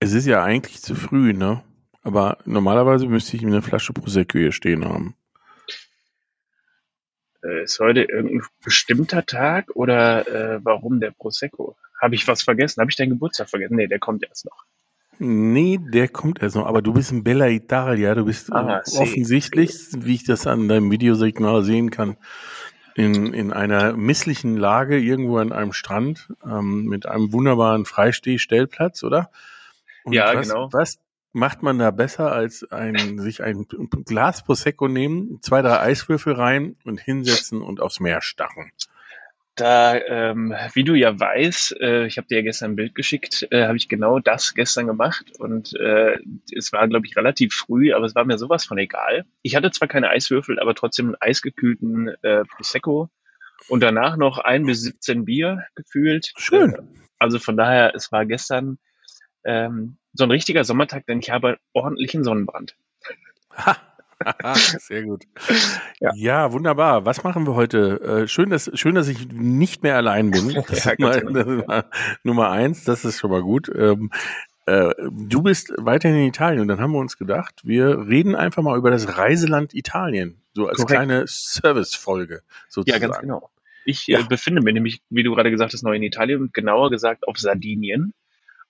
Es ist ja eigentlich zu früh, ne? Aber normalerweise müsste ich eine Flasche Prosecco hier stehen haben. Äh, ist heute irgendein bestimmter Tag oder äh, warum der Prosecco? Habe ich was vergessen? Habe ich deinen Geburtstag vergessen? Nee, der kommt erst noch. Nee, der kommt erst noch. Aber du bist in Bella Italia. Du bist Ah, äh, see, offensichtlich, wie ich das an deinem Videosignal sehen kann, in, in einer misslichen Lage irgendwo an einem Strand ähm, mit einem wunderbaren Freistehstellplatz, oder? Und Ja, was, genau. Was macht man da besser, als ein, sich ein Glas Prosecco nehmen, zwei, drei Eiswürfel rein und hinsetzen und aufs Meer starren? Da, ähm, wie du ja weißt, äh, ich habe dir ja gestern ein Bild geschickt, äh, habe ich genau das gestern gemacht und äh, es war, glaube ich, relativ früh, aber es war mir sowas von egal. Ich hatte zwar keine Eiswürfel, aber trotzdem einen eisgekühlten äh, Prosecco und danach noch ein bis 17 Bier gefühlt. Schön. Äh, also von daher, es war gestern ähm, so ein richtiger Sommertag, denn ich habe ordentlichen Sonnenbrand. Ha. Sehr gut. Ja. Ja. wunderbar. Was machen wir heute? Äh, schön, dass, schön, dass ich nicht mehr allein bin. Das, Ja, ist, mal, das Nummer eins. Das ist schon mal gut. Ähm, äh, du bist weiterhin in Italien und dann haben wir uns gedacht, wir reden einfach mal über das Reiseland Italien. So als Korrekt. kleine Servicefolge Ja, sozusagen. ganz genau. Ich Ja. äh, befinde mich nämlich, wie du gerade gesagt hast, neu in Italien, genauer gesagt auf Sardinien.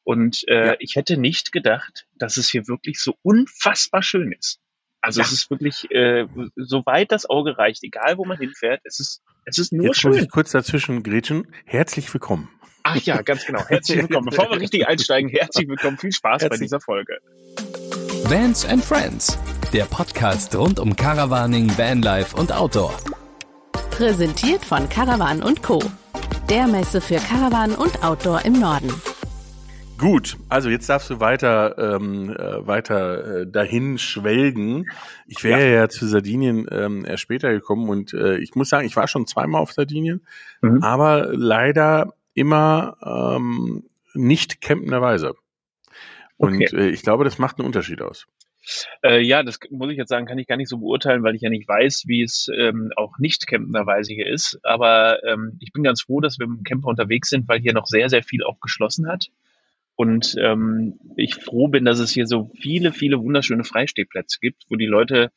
Und äh, Ja. ich hätte nicht gedacht, dass es hier wirklich so unfassbar schön ist. Also Ja. es ist wirklich, äh, so weit das Auge reicht, egal wo man hinfährt, es ist, es ist nur Jetzt muss schön. ich kurz dazwischen grätschen. Herzlich willkommen. Ach ja, ganz genau. Herzlich willkommen. Bevor wir richtig einsteigen, herzlich willkommen. Viel Spaß bei Herzlich- dieser Folge. Vans and Friends, der Podcast rund um Caravaning, Vanlife und Outdoor. Präsentiert von Caravan und Co. Der Messe für Caravan und Outdoor im Norden. Gut, also jetzt darfst du weiter ähm, äh, weiter äh, dahin schwelgen. Ich wäre ja. zu Sardinien ähm, erst später gekommen und äh, ich muss sagen, ich war schon zweimal auf Sardinien, Mhm. aber leider immer ähm, nicht campenderweise. Und Okay. äh, ich glaube, das macht einen Unterschied aus. Äh, ja, das muss ich jetzt sagen, kann ich gar nicht so beurteilen, weil ich ja nicht weiß, wie es ähm, auch nicht campenderweise hier ist. Aber ähm, ich bin ganz froh, dass wir mit dem Camper unterwegs sind, weil hier noch sehr, sehr viel auch geschlossen hat. Und ähm, ich froh bin, dass es hier so viele, viele wunderschöne Freistehplätze gibt, wo die Leute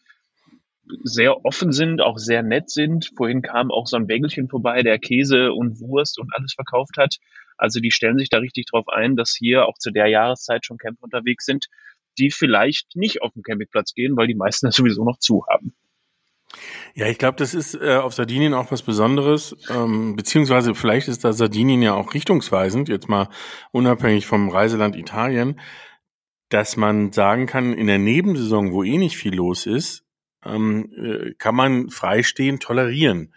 sehr offen sind, auch sehr nett sind. Vorhin kam auch so ein Wägelchen vorbei, der Käse und Wurst und alles verkauft hat. Also die stellen sich da richtig drauf ein, dass hier auch zu der Jahreszeit schon Camper unterwegs sind, die vielleicht nicht auf den Campingplatz gehen, weil die meisten das sowieso noch zu haben. Ja, ich glaube, das ist äh, auf Sardinien auch was Besonderes, ähm, beziehungsweise vielleicht ist da Sardinien ja auch richtungsweisend, jetzt mal unabhängig vom Reiseland Italien, dass man sagen kann, in der Nebensaison, wo eh nicht viel los ist, ähm, äh, kann man freistehen tolerieren.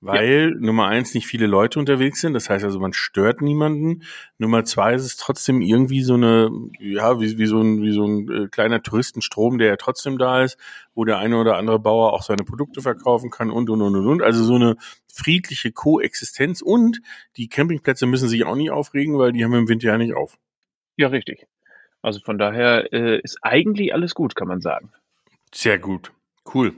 Weil Nummer eins nicht viele Leute unterwegs sind, das heißt also man stört niemanden. Nummer zwei ist es trotzdem irgendwie so eine, ja, wie, wie so ein, wie so ein äh, kleiner Touristenstrom, der ja trotzdem da ist, wo der eine oder andere Bauer auch seine Produkte verkaufen kann und und und und und. Also so eine friedliche Koexistenz und die Campingplätze müssen sich auch nicht aufregen, weil die haben im Winter ja nicht auf. Ja, richtig. Also von daher äh, ist eigentlich alles gut, kann man sagen. Sehr gut. Cool.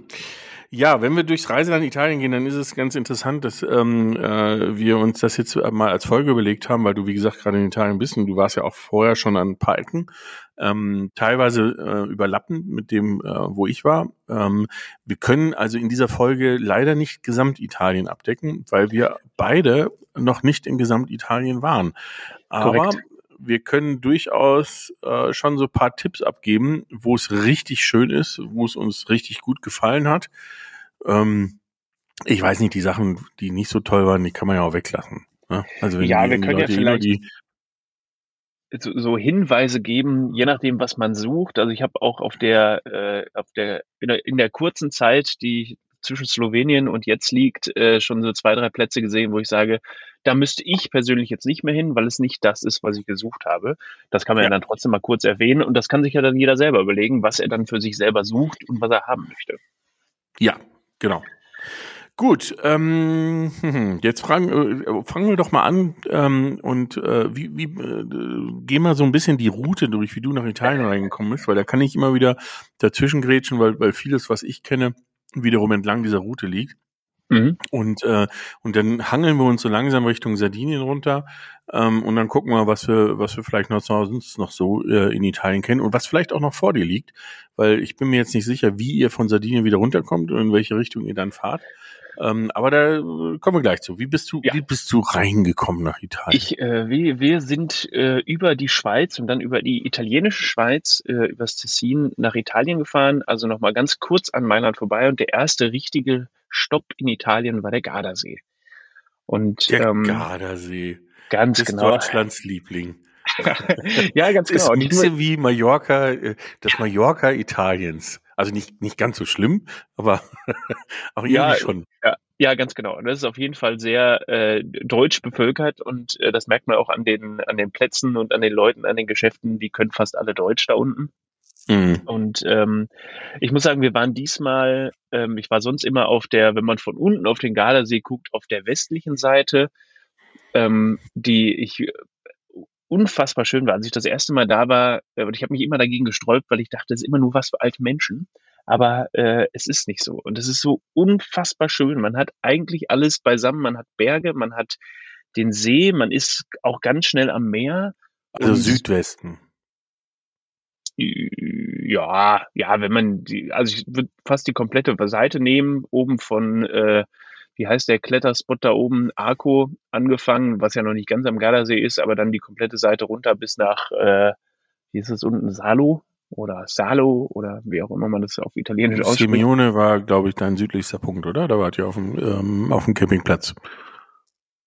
Ja, wenn wir durchs Reiseland Italien gehen, dann ist es ganz interessant, dass ähm, äh, wir uns das jetzt mal als Folge überlegt haben, weil du, wie gesagt, gerade in Italien bist und du warst ja auch vorher schon an ein ähm, teilweise äh, überlappen mit dem, äh, wo ich war. Ähm, wir können also in dieser Folge leider nicht Gesamtitalien abdecken, weil wir beide noch nicht in Gesamtitalien waren. Aber Korrekt. Wir können durchaus äh, schon so ein paar Tipps abgeben, wo es richtig schön ist, wo es uns richtig gut gefallen hat. Ähm, ich weiß nicht, die Sachen, die nicht so toll waren, die kann man ja auch weglassen. Ne? Also wenn Ja, die, wir können ja Leute eh vielleicht- die, so, so Hinweise geben, je nachdem, was man sucht. Also ich habe auch auf der, äh, auf der, in der, in der kurzen Zeit, die zwischen Slowenien und jetzt liegt, äh, schon so zwei, drei Plätze gesehen, wo ich sage, da müsste ich persönlich jetzt nicht mehr hin, weil es nicht das ist, was ich gesucht habe. Das kann man ja, Ja. dann trotzdem mal kurz erwähnen und das kann sich ja dann jeder selber überlegen, was er dann für sich selber sucht und was er haben möchte. Ja, genau. Gut, ähm, jetzt fragen, äh, fangen wir doch mal an ähm, und äh, wie, wie äh, gehen wir so ein bisschen die Route durch, wie du nach Italien reingekommen bist, weil da kann ich immer wieder dazwischen grätschen, weil, weil vieles, was ich kenne, wiederum entlang dieser Route liegt. Mhm. Und, äh, und dann hangeln wir uns so langsam Richtung Sardinien runter ähm, und dann gucken wir, was wir, was wir vielleicht noch sonst noch so äh, in Italien kennen und was vielleicht auch noch vor dir liegt, weil ich bin mir jetzt nicht sicher, wie ihr von Sardinien wieder runterkommt und in welche Richtung ihr dann fahrt. Ähm, aber da kommen wir gleich zu. Wie bist du, ja. wie bist du reingekommen nach Italien? Ich, äh, wir, wir sind äh, über die Schweiz und dann über die italienische Schweiz, äh, übers Tessin nach Italien gefahren. Also nochmal ganz kurz an Mailand vorbei und der erste richtige Stopp in Italien war der Gardasee. Und, der ähm, Gardasee. Ganz das genau. Deutschlands Liebling. ja, ganz genau. Ist ein bisschen wie Mallorca, äh, das Mallorca Italiens. Also nicht, nicht ganz so schlimm, aber auch irgendwie ja, schon. Ja, ja, ganz genau. Und das ist auf jeden Fall sehr äh, deutsch bevölkert und äh, das merkt man auch an den, an den Plätzen und an den Leuten, an den Geschäften, die können fast alle Deutsch da unten. Mhm. Und ähm, ich muss sagen, wir waren diesmal, ähm, ich war sonst immer auf der, wenn man von unten auf den Gardasee guckt, auf der westlichen Seite, ähm, die ich unfassbar schön war. Als ich das erste Mal da war, äh, und ich habe mich immer dagegen gesträubt, weil ich dachte, es ist immer nur was für alte Menschen. Aber äh, es ist nicht so. Und es ist so unfassbar schön. Man hat eigentlich alles beisammen. Man hat Berge, man hat den See, man ist auch ganz schnell am Meer. Also Südwesten. Ja, ja, wenn man die, also ich würde fast die komplette Seite nehmen, oben von äh, wie heißt der Kletterspot da oben, Arco angefangen, was ja noch nicht ganz am Gardasee ist, aber dann die komplette Seite runter bis nach, äh, wie ist es unten, Salo oder Salo oder wie auch immer man das auf Italienisch ausspricht. Simeone war, glaube ich, dein südlichster Punkt, oder? Da wart ihr auf dem, ähm, auf dem Campingplatz.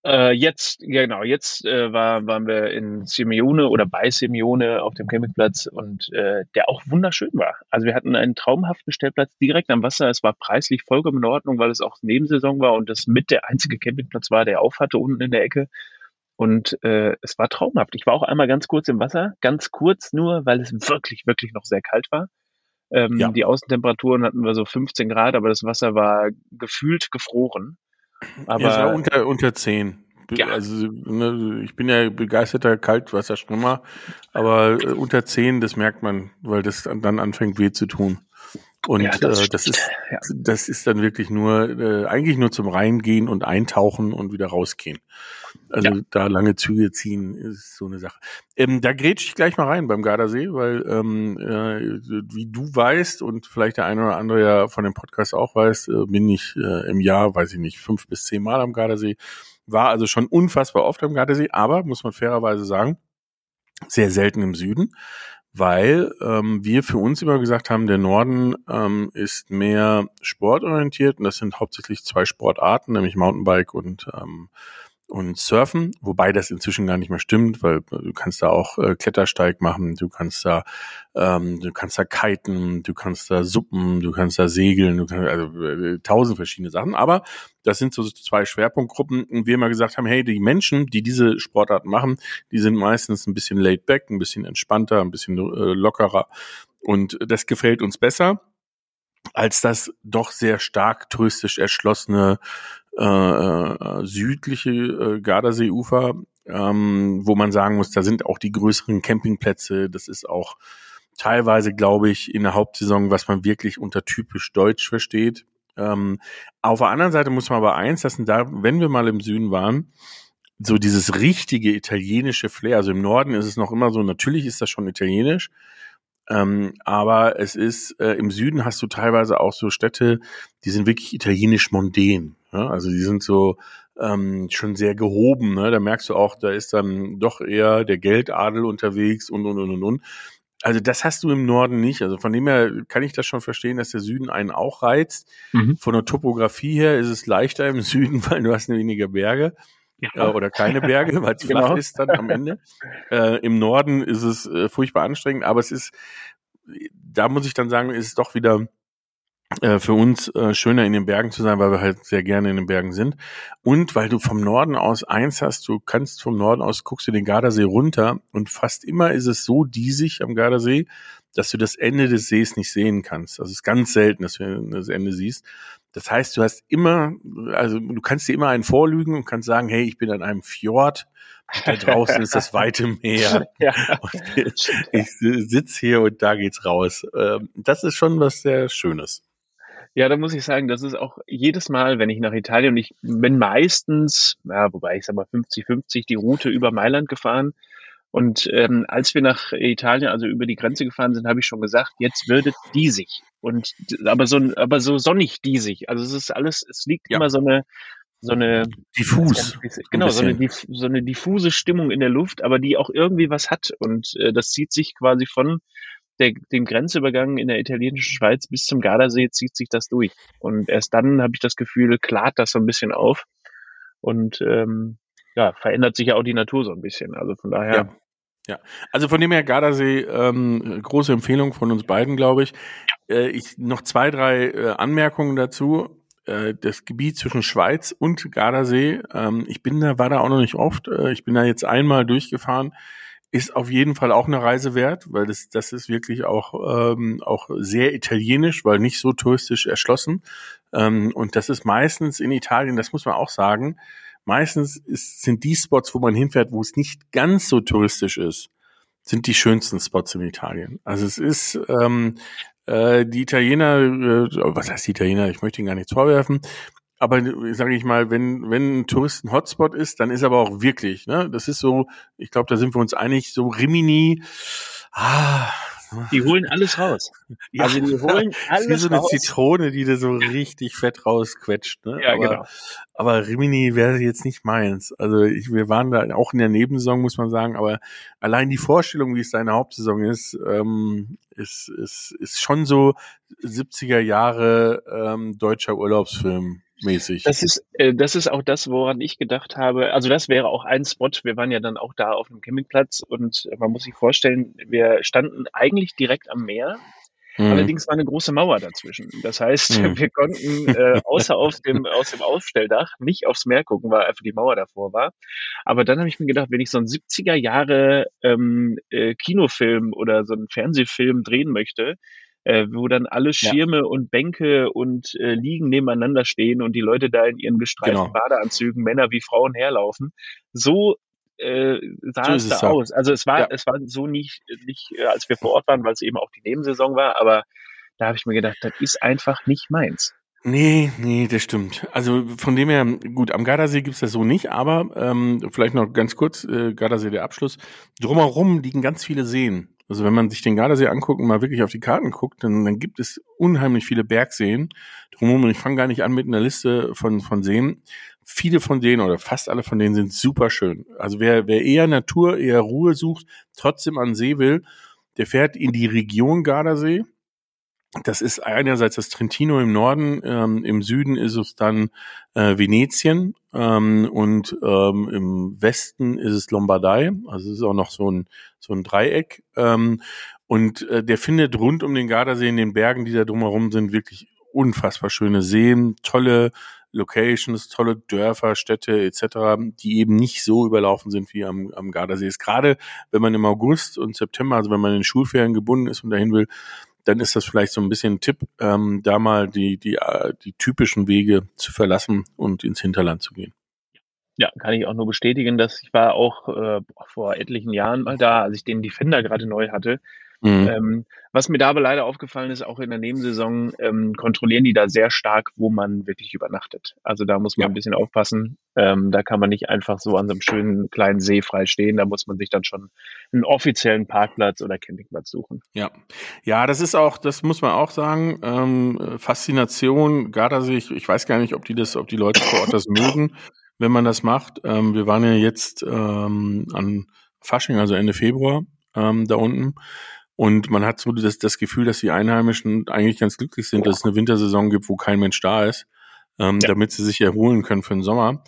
Äh, jetzt, genau, jetzt äh, war, waren wir in Simeone oder bei Simeone auf dem Campingplatz und äh, der auch wunderschön war. Also wir hatten einen traumhaften Stellplatz direkt am Wasser. Es war preislich vollkommen in Ordnung, weil es auch Nebensaison war und das mit der einzige Campingplatz war, der auf hatte unten in der Ecke. Und äh, es war traumhaft. Ich war auch einmal ganz kurz im Wasser, ganz kurz nur, weil es wirklich, wirklich noch sehr kalt war. Ähm, ja. Die Außentemperaturen hatten wir so 15 Grad, aber das Wasser war gefühlt gefroren. Aber ja, es war unter, unter 10. Ja. Also ne, ich bin ja begeisterter Kaltwasserschwimmer, aber äh, unter 10, das merkt man, weil das dann anfängt weh zu tun. Und ja, das, äh, das ist ja. das ist dann wirklich nur äh, eigentlich nur zum Reingehen und eintauchen und wieder rausgehen. Also ja. da lange Züge ziehen ist so eine Sache. Ähm, da grätsch ich gleich mal rein beim Gardasee, weil ähm, äh, wie du weißt und vielleicht der eine oder andere ja von dem Podcast auch weiß, äh, bin ich äh, im Jahr, weiß ich nicht, fünf bis zehn Mal am Gardasee. War also schon unfassbar oft am Gardasee, aber muss man fairerweise sagen, sehr selten im Süden weil ähm, wir für uns immer gesagt haben, der Norden ähm, ist mehr sportorientiert und das sind hauptsächlich zwei Sportarten, nämlich Mountainbike und ähm, und Surfen, wobei das inzwischen gar nicht mehr stimmt, weil du kannst da auch äh, Klettersteig machen, du kannst da, ähm, du kannst da kiten, du kannst da suppen, du kannst da segeln, du kannst also äh, tausend verschiedene Sachen. Aber das sind so zwei Schwerpunktgruppen, und wir immer gesagt haben, hey, die Menschen, die diese Sportarten machen, die sind meistens ein bisschen laid back, ein bisschen entspannter, ein bisschen äh, lockerer und das gefällt uns besser als das doch sehr stark touristisch erschlossene äh, äh, südliche äh, Gardaseeufer, ähm, wo man sagen muss, da sind auch die größeren Campingplätze. Das ist auch teilweise, glaube ich, in der Hauptsaison, was man wirklich unter typisch Deutsch versteht. Ähm, auf der anderen Seite muss man aber eins lassen, da, wenn wir mal im Süden waren, so dieses richtige italienische Flair, also im Norden ist es noch immer so, natürlich ist das schon italienisch, ähm, aber es ist, äh, im Süden hast du teilweise auch so Städte, die sind wirklich italienisch mondän. Ja? Also die sind so ähm, schon sehr gehoben. Ne? Da merkst du auch, da ist dann doch eher der Geldadel unterwegs und, und, und, und, und. Also das hast du im Norden nicht. Also von dem her kann ich das schon verstehen, dass der Süden einen auch reizt. Mhm. Von der Topografie her ist es leichter im Süden, weil du hast weniger Berge ja. äh, oder keine Berge, weil es genau. flach ist dann am Ende. Äh, Im Norden ist es äh, furchtbar anstrengend, aber es ist, da muss ich dann sagen, ist es doch wieder äh, für uns äh, schöner in den Bergen zu sein, weil wir halt sehr gerne in den Bergen sind. Und weil du vom Norden aus eins hast, du kannst vom Norden aus, guckst du den Gardasee runter und fast immer ist es so diesig am Gardasee, dass du das Ende des Sees nicht sehen kannst. Also es ist ganz selten, dass du das Ende siehst. Das heißt, du hast immer, also du kannst dir immer einen vorlügen und kannst sagen, hey, ich bin an einem Fjord, da draußen ist das weite Meer. ja. ich, ich sitze hier und da geht's raus. Ähm, das ist schon was sehr Schönes. Ja, da muss ich sagen, das ist auch jedes Mal, wenn ich nach Italien und ich bin meistens, ja, wobei ich sag mal 50-50 die Route über Mailand gefahren. Und ähm, als wir nach Italien, also über die Grenze gefahren sind, habe ich schon gesagt, jetzt wird es diesig. Und aber so aber so sonnig diesig. Also es ist alles, es liegt ja. immer so eine so eine diffus genau so eine so eine diffuse Stimmung in der Luft, aber die auch irgendwie was hat und äh, das zieht sich quasi von der, dem Grenzübergang in der italienischen Schweiz bis zum Gardasee zieht sich das durch und erst dann habe ich das Gefühl klart das so ein bisschen auf und ähm, ja verändert sich ja auch die Natur so ein bisschen also von daher ja. Ja, also von dem her Gardasee, ähm, große Empfehlung von uns beiden, glaube ich. Äh, ich noch zwei, drei äh, Anmerkungen dazu. Äh, das Gebiet zwischen Schweiz und Gardasee, ähm, ich bin da, war da auch noch nicht oft. Äh, ich bin da jetzt einmal durchgefahren. Ist auf jeden Fall auch eine Reise wert, weil das, das ist wirklich auch, ähm, auch sehr italienisch, weil nicht so touristisch erschlossen. Ähm, und das ist meistens in Italien, das muss man auch sagen, meistens ist, sind die Spots, wo man hinfährt, wo es nicht ganz so touristisch ist, sind die schönsten Spots in Italien. Also es ist, ähm, äh, die Italiener, äh, was heißt die Italiener? Ich möchte ihnen gar nichts vorwerfen. Aber sage ich mal, wenn wenn ein Touristen-Hotspot ist, dann ist aber auch wirklich, ne? Das ist so, ich glaube, da sind wir uns einig, so Rimini, ah, die holen alles raus. Ja, also die holen alles Wie so eine raus. Zitrone, die da so richtig fett rausquetscht. Ne? Ja, aber, genau. Aber Rimini wäre jetzt nicht meins. Also ich, wir waren da auch in der Nebensaison, muss man sagen, aber allein die Vorstellung, wie es seine Hauptsaison ist, ähm, ist, ist, ist schon so 70er Jahre ähm, deutscher Urlaubsfilm mäßig. Das ist, äh, das ist auch das, woran ich gedacht habe. Also das wäre auch ein Spot. Wir waren ja dann auch da auf dem Campingplatz und man muss sich vorstellen, wir standen eigentlich direkt am Meer. Mhm. Allerdings war eine große Mauer dazwischen. Das heißt, mhm. wir konnten äh, außer auf dem, aus dem Aufstelldach nicht aufs Meer gucken, weil einfach die Mauer davor war. Aber dann habe ich mir gedacht, wenn ich so einen 70er Jahre ähm, äh, Kinofilm oder so einen Fernsehfilm drehen möchte, äh, wo dann alle Schirme ja. und Bänke und äh, Liegen nebeneinander stehen und die Leute da in ihren gestreiften genau. Badeanzügen, Männer wie Frauen herlaufen. So äh, sah so es da aus. Also es war, ja. es war so nicht, nicht, äh, als wir vor Ort waren, weil es eben auch die Nebensaison war, aber da habe ich mir gedacht, das ist einfach nicht meins. Nee, nee, das stimmt. Also von dem her, gut, am Gardasee gibt's das so nicht, aber ähm, vielleicht noch ganz kurz, äh, Gardasee der Abschluss. Drumherum liegen ganz viele Seen. Also wenn man sich den Gardasee anguckt und mal wirklich auf die Karten guckt, dann, dann gibt es unheimlich viele Bergseen drumherum. Ich fange gar nicht an mit einer Liste von, von Seen. Viele von denen oder fast alle von denen sind super schön. Also wer, wer eher Natur, eher Ruhe sucht, trotzdem an See will, der fährt in die Region Gardasee das ist einerseits das Trentino im Norden, ähm, im Süden ist es dann äh, Venetien ähm, und ähm, im Westen ist es Lombardei. Also es ist auch noch so ein so ein Dreieck. Ähm, und äh, der findet rund um den Gardasee in den Bergen, die da drumherum sind, wirklich unfassbar schöne Seen, tolle Locations, tolle Dörfer, Städte etc., die eben nicht so überlaufen sind wie am, am Gardasee. Ist gerade, wenn man im August und September, also wenn man in Schulferien gebunden ist und dahin will, dann ist das vielleicht so ein bisschen ein Tipp, ähm, da mal die, die, äh, die typischen Wege zu verlassen und ins Hinterland zu gehen. Ja, kann ich auch nur bestätigen, dass ich war auch äh, vor etlichen Jahren mal da, als ich den Defender gerade neu hatte. Mhm. Ähm, was mir da aber leider aufgefallen ist, auch in der Nebensaison ähm, kontrollieren die da sehr stark, wo man wirklich übernachtet. Also da muss man ja. ein bisschen aufpassen. Ähm, da kann man nicht einfach so an so einem schönen kleinen See frei stehen. Da muss man sich dann schon einen offiziellen Parkplatz oder Campingplatz suchen. Ja, ja, das ist auch, das muss man auch sagen. Ähm, Faszination Gardasee. Ich, ich weiß gar nicht, ob die das, ob die Leute vor Ort das mögen, wenn man das macht. Ähm, wir waren ja jetzt ähm, an Fasching, also Ende Februar, ähm, da unten. Und man hat so das, das Gefühl, dass die Einheimischen eigentlich ganz glücklich sind, dass es eine Wintersaison gibt, wo kein Mensch da ist, ähm, ja. damit sie sich erholen können für den Sommer.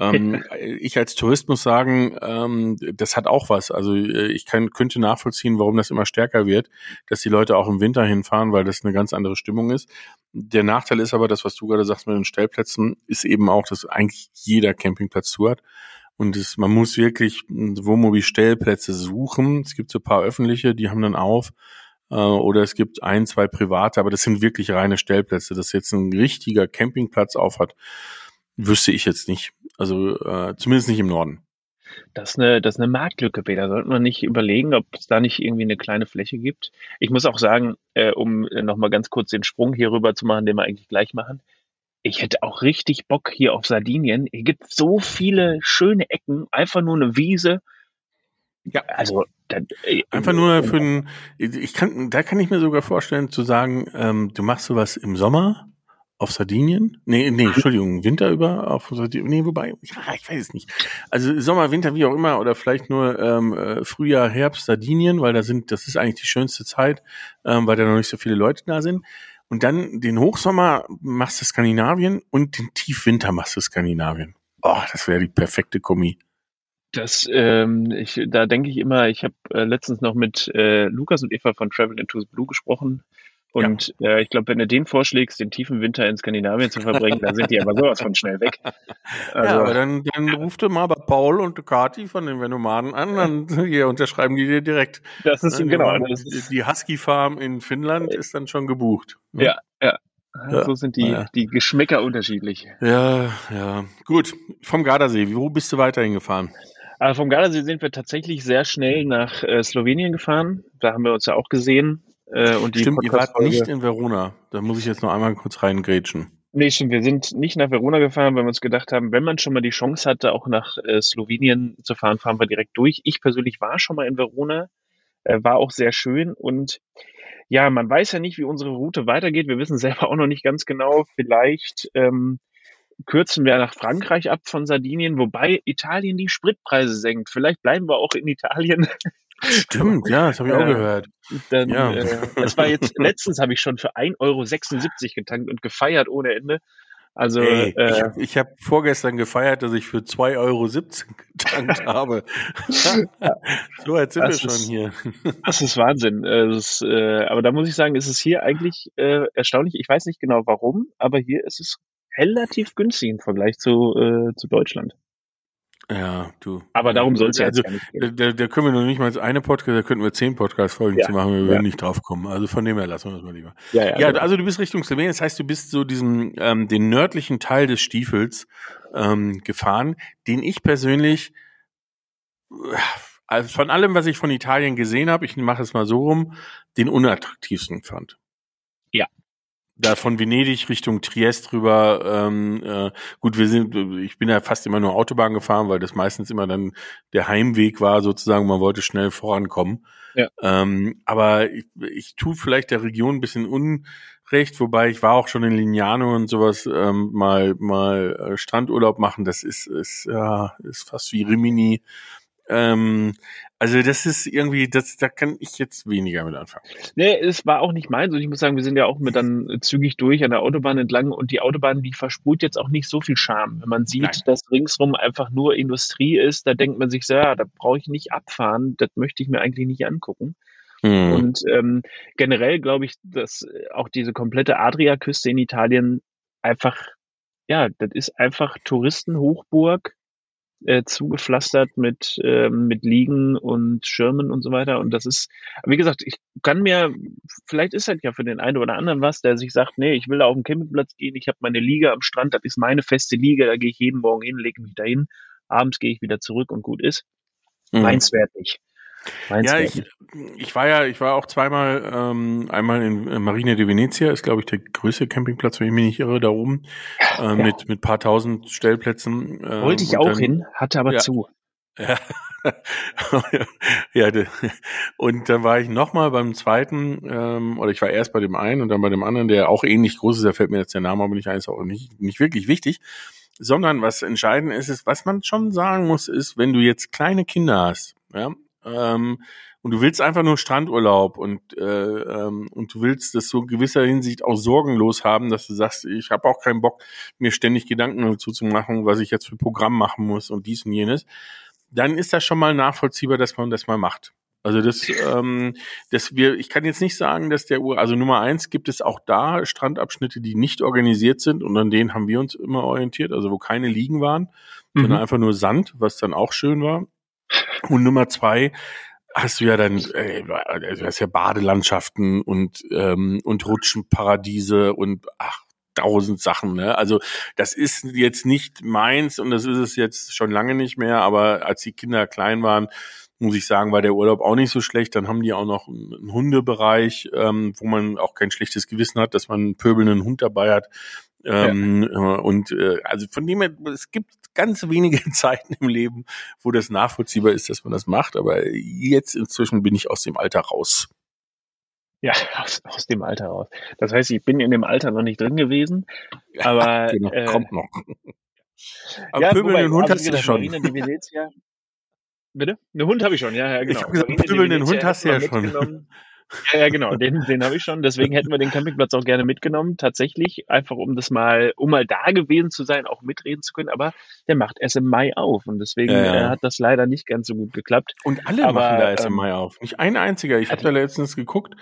Ähm, ich als Tourist muss sagen, ähm, das hat auch was. Also äh, ich kann, könnte nachvollziehen, warum das immer stärker wird, dass die Leute auch im Winter hinfahren, weil das eine ganz andere Stimmung ist. Der Nachteil ist aber, das, was du gerade sagst mit den Stellplätzen, ist eben auch, dass eigentlich jeder Campingplatz zu hat. Und es, man muss wirklich Wohnmobil-Stellplätze suchen. Es gibt so ein paar öffentliche, die haben dann auf. Äh, oder es gibt ein, zwei private, aber das sind wirklich reine Stellplätze. Dass jetzt ein richtiger Campingplatz auf hat, wüsste ich jetzt nicht. Also äh, zumindest nicht im Norden. Das ist eine, das ist eine Marktlücke, Peter. Sollte man nicht überlegen, ob es da nicht irgendwie eine kleine Fläche gibt? Ich muss auch sagen, äh, um nochmal ganz kurz den Sprung hier rüber zu machen, den wir eigentlich gleich machen. Ich hätte auch richtig Bock hier auf Sardinien. Hier gibt so viele schöne Ecken, einfach nur eine Wiese. Ja. Also dann, äh, Einfach nur für den, ich kann, da kann ich mir sogar vorstellen zu sagen, ähm, du machst sowas im Sommer auf Sardinien? Nee, nee, Entschuldigung, Winter über auf Sardinien. Nee, wobei, ja, ich weiß es nicht. Also Sommer, Winter, wie auch immer, oder vielleicht nur ähm, äh, Frühjahr, Herbst, Sardinien, weil da sind, das ist eigentlich die schönste Zeit, ähm, weil da noch nicht so viele Leute da sind. Und dann den Hochsommer machst du Skandinavien und den Tiefwinter machst du Skandinavien. Oh, das wäre die perfekte Kombi. Das, ähm, ich, da denke ich immer, ich habe äh, letztens noch mit äh, Lukas und Eva von Travel into the Blue gesprochen. Und äh, ich glaube, wenn du den vorschlägst, den tiefen Winter in Skandinavien zu verbringen, dann sind die aber sowas von schnell weg. Also, ja, aber dann, dann ruft du mal bei Paul und Kati von den Venomaden an, dann hier unterschreiben die dir direkt. das ist Ne, genau. die- Das ist, Die Husky Farm in Finnland ist dann schon gebucht. ne? ja, ja. Ja, So sind die, ja. die Geschmäcker unterschiedlich. Ja, ja. Gut. Vom Gardasee, wo bist du weiterhin gefahren? Also vom Gardasee sind wir tatsächlich sehr schnell nach äh, Slowenien gefahren. Da haben wir uns ja auch gesehen. Äh, und die Stimmt, ihr wart nicht in Verona. Da muss ich jetzt noch einmal kurz reingrätschen. Nee, stimmt. Wir sind nicht nach Verona gefahren, weil wir uns gedacht haben, wenn man schon mal die Chance hatte, auch nach äh, Slowenien zu fahren, fahren wir direkt durch. Ich persönlich war schon mal in Verona, äh, war auch sehr schön und ja, man weiß ja nicht, wie unsere Route weitergeht. Wir wissen selber auch noch nicht ganz genau. Vielleicht ähm, kürzen wir nach Frankreich ab von Sardinien, wobei Italien die Spritpreise senkt. Vielleicht bleiben wir auch in Italien. Stimmt, ja, das habe ich auch Äh, gehört. Dann, Ja. äh, es war jetzt, letztens habe ich schon für 1,76 Euro getankt und gefeiert ohne Ende. Also, Ey, ich äh, habe ich hab vorgestern gefeiert, dass ich für 2,17 Euro getankt habe. so, jetzt sind Das wir schon ist- hier. Das ist Wahnsinn. Das ist, äh, aber da muss ich sagen, ist es hier eigentlich äh, erstaunlich. Ich weiß nicht genau warum, aber hier ist es relativ günstig im Vergleich zu, äh, zu Deutschland. Ja, du. Aber darum soll es ja also, jetzt gehen. Da, da können wir noch nicht mal eine Podcast, da könnten wir zehn Podcast-Folgen Ja, zu machen, wir ja. würden nicht drauf kommen. Also von dem her lassen wir das mal lieber. Ja, ja, Ja, genau. also du bist Richtung Slowenien, das heißt, du bist so diesen, ähm, den nördlichen Teil des Stiefels ähm, gefahren, den ich persönlich äh, von allem, was ich von Italien gesehen habe, ich mache es mal so rum, den unattraktivsten fand. Da von Venedig Richtung Triest rüber, ähm, äh, gut, wir sind, ich bin ja fast immer nur Autobahn gefahren, weil das meistens immer dann der Heimweg war, sozusagen, man wollte schnell vorankommen. Ja. Ähm, aber ich, ich tue vielleicht der Region ein bisschen unrecht, wobei ich war auch schon in Lignano und sowas ähm, mal mal äh, Strandurlaub machen. Das ist ist ja ist fast wie Rimini. Ähm, also das ist irgendwie, das da kann ich jetzt weniger mit anfangen. Nee, es war auch nicht meins und ich muss sagen, wir sind ja auch mit dann zügig durch an der Autobahn entlang und die Autobahn, die versprüht jetzt auch nicht so viel Charme. Wenn man sieht, Nein. dass ringsrum einfach nur Industrie ist, da denkt man sich so, ja, da brauche ich nicht abfahren, das möchte ich mir eigentlich nicht angucken. Hm. Und ähm, generell glaube ich, dass auch diese komplette Adriaküste in Italien einfach, ja, das ist einfach Touristenhochburg, äh, zugepflastert mit, ähm, mit Liegen und Schirmen und so weiter. Und das ist, wie gesagt, ich kann mir, vielleicht ist das ja für den einen oder anderen was, der sich sagt, nee, ich will da auf den Campingplatz gehen, ich habe meine Liege am Strand, das ist meine feste Liege, da gehe ich jeden Morgen hin, lege mich dahin, abends gehe ich wieder zurück und gut ist. Mhm. Meins wert nicht. Meins Ja, ich, ich war ja, ich war auch zweimal, ähm, einmal in äh, Marina di Venezia, ist glaube ich der größte Campingplatz, wenn ich mich nicht irre, da oben, äh, Ja. mit mit paar tausend Stellplätzen. ähm, Wollte ich auch dann- hin, hatte aber Ja. zu. Ja. ja, de- und dann war ich nochmal beim zweiten, ähm, oder ich war erst bei dem einen und dann bei dem anderen, der auch ähnlich groß ist, da fällt mir jetzt der Name aber nicht ein, ist auch nicht, nicht wirklich wichtig, sondern was entscheidend ist, ist, was man schon sagen muss, ist, wenn du jetzt kleine Kinder hast, ja, ähm, und du willst einfach nur Strandurlaub und äh, ähm, und du willst das so in gewisser Hinsicht auch sorgenlos haben, dass du sagst, ich habe auch keinen Bock, mir ständig Gedanken dazu zu machen, was ich jetzt für Programm machen muss und dies und jenes, dann ist das schon mal nachvollziehbar, dass man das mal macht. Also das, ähm, dass wir, ich kann jetzt nicht sagen, dass der Uhr, also Nummer eins gibt es auch da Strandabschnitte, die nicht organisiert sind und an denen haben wir uns immer orientiert, also wo keine Liegen waren, Mhm. sondern einfach nur Sand, was dann auch schön war. Und Nummer zwei hast du ja dann, äh, du hast ja Badelandschaften und ähm, und Rutschenparadiese und ach tausend Sachen. Ne? Also das ist jetzt nicht meins und das ist es jetzt schon lange nicht mehr, aber als die Kinder klein waren, muss ich sagen, war der Urlaub auch nicht so schlecht. Dann haben die auch noch einen Hundebereich, ähm, wo man auch kein schlechtes Gewissen hat, dass man einen pöbelnden Hund dabei hat. Ähm, ja. Äh, und äh, also von dem her, es gibt ganz wenige Zeiten im Leben, wo das nachvollziehbar ist, dass man das macht. Aber jetzt inzwischen bin ich aus dem Alter raus. Ja, aus, aus dem Alter raus. Das heißt, ich bin in dem Alter noch nicht drin gewesen, aber genau, äh, kommt noch. Aber ja, pöbelnden Hund hast du schon. Marina Venezia, Bitte? Einen Hund habe ich schon, ja, ja, genau. Ich habe gesagt, pöbelnden Hund hast du ja schon. Ja, ja, genau, den, den habe ich schon. Deswegen hätten wir den Campingplatz auch gerne mitgenommen, tatsächlich, einfach um das mal, um mal da gewesen zu sein, auch mitreden zu können. Aber der macht erst im Mai auf und deswegen ja, ja. Äh, hat das leider nicht ganz so gut geklappt. Und alle Aber, machen da erst ähm, im Mai auf. Nicht ein einziger. Ich habe da letztens geguckt.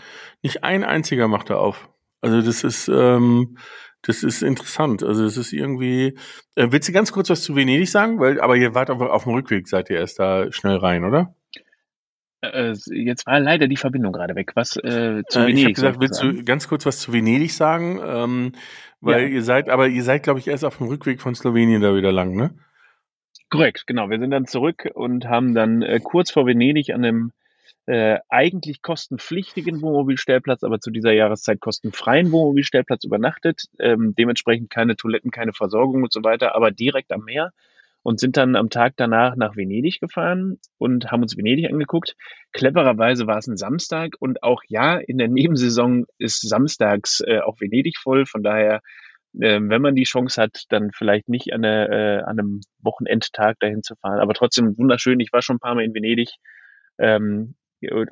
Nicht ein einziger macht da auf. Also das ist, ähm, das ist interessant. Also es ist irgendwie. Äh, willst du ganz kurz was zu Venedig sagen? Weil, aber ihr wart auf, auf dem Rückweg, seid ihr erst da schnell rein, oder? Äh, jetzt war leider die Verbindung gerade weg. Was äh, zu äh, Venedig? Ich habe gesagt, willst du ganz kurz was zu Venedig sagen? Ähm, weil ja. ihr seid, aber ihr seid, glaube ich, erst auf dem Rückweg von Slowenien da wieder lang, ne? Korrekt, genau. Wir sind dann zurück und haben dann äh, kurz vor Venedig an dem äh, eigentlich kostenpflichtigen Wohnmobilstellplatz, aber zu dieser Jahreszeit kostenfreien Wohnmobilstellplatz übernachtet. Ähm, dementsprechend keine Toiletten, keine Versorgung und so weiter, aber direkt am Meer und sind dann am Tag danach nach Venedig gefahren und haben uns Venedig angeguckt. Clevererweise war es ein Samstag und auch ja, in der Nebensaison ist samstags äh, auch Venedig voll. Von daher, äh, wenn man die Chance hat, dann vielleicht nicht an, eine, äh, an einem Wochenendtag dahin zu fahren. Aber trotzdem wunderschön. Ich war schon ein paar Mal in Venedig. Ähm,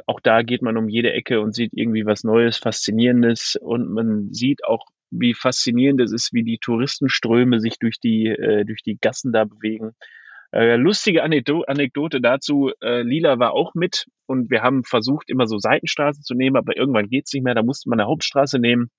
auch da geht man um jede Ecke und sieht irgendwie was Neues, Faszinierendes und man sieht auch, wie faszinierend es ist, wie die Touristenströme sich durch die, äh, durch die Gassen da bewegen. Äh, lustige Anekdote dazu, äh, Lila war auch mit und wir haben versucht, immer so Seitenstraßen zu nehmen, aber irgendwann geht's nicht mehr, da musste man eine Hauptstraße nehmen.